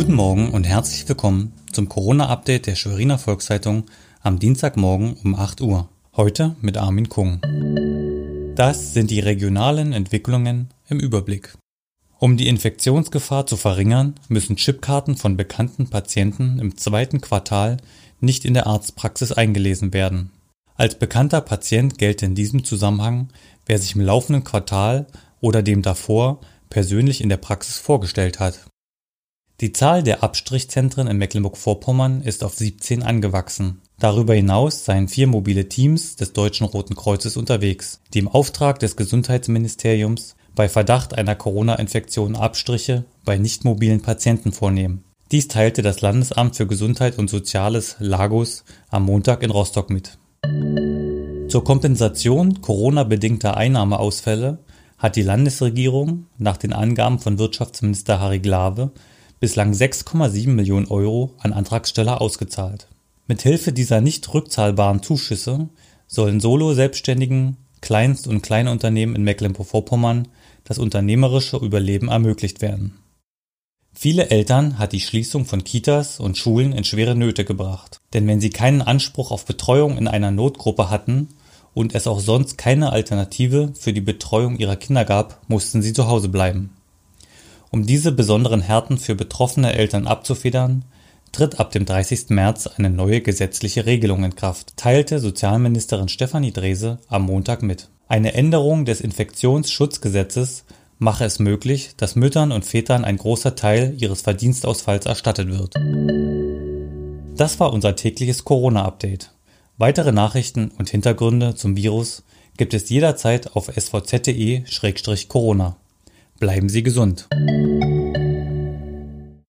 Guten Morgen und herzlich willkommen zum Corona-Update der Schweriner Volkszeitung am Dienstagmorgen um 8 Uhr. Heute mit Armin Kung. Das sind die regionalen Entwicklungen im Überblick. Um die Infektionsgefahr zu verringern, müssen Chipkarten von bekannten Patienten im zweiten Quartal nicht in der Arztpraxis eingelesen werden. Als bekannter Patient gelte in diesem Zusammenhang, wer sich im laufenden Quartal oder dem davor persönlich in der Praxis vorgestellt hat. Die Zahl der Abstrichzentren in Mecklenburg-Vorpommern ist auf 17 angewachsen. Darüber hinaus seien vier mobile Teams des Deutschen Roten Kreuzes unterwegs, die im Auftrag des Gesundheitsministeriums bei Verdacht einer Corona-Infektion Abstriche bei nicht mobilen Patienten vornehmen. Dies teilte das Landesamt für Gesundheit und Soziales Lagos am Montag in Rostock mit. Zur Kompensation Corona-bedingter Einnahmeausfälle hat die Landesregierung nach den Angaben von Wirtschaftsminister Harry Glawe bislang 6,7 Millionen Euro an Antragsteller ausgezahlt. Mithilfe dieser nicht rückzahlbaren Zuschüsse sollen Solo-Selbstständigen, Kleinst- und Kleinunternehmen in Mecklenburg-Vorpommern das unternehmerische Überleben ermöglicht werden. Viele Eltern hat die Schließung von Kitas und Schulen in schwere Nöte gebracht, denn wenn sie keinen Anspruch auf Betreuung in einer Notgruppe hatten und es auch sonst keine Alternative für die Betreuung ihrer Kinder gab, mussten sie zu Hause bleiben. Um diese besonderen Härten für betroffene Eltern abzufedern, tritt ab dem 30. März eine neue gesetzliche Regelung in Kraft, teilte Sozialministerin Stefanie Drese am Montag mit. Eine Änderung des Infektionsschutzgesetzes mache es möglich, dass Müttern und Vätern ein großer Teil ihres Verdienstausfalls erstattet wird. Das war unser tägliches Corona-Update. Weitere Nachrichten und Hintergründe zum Virus gibt es jederzeit auf svz.de-corona. Bleiben Sie gesund.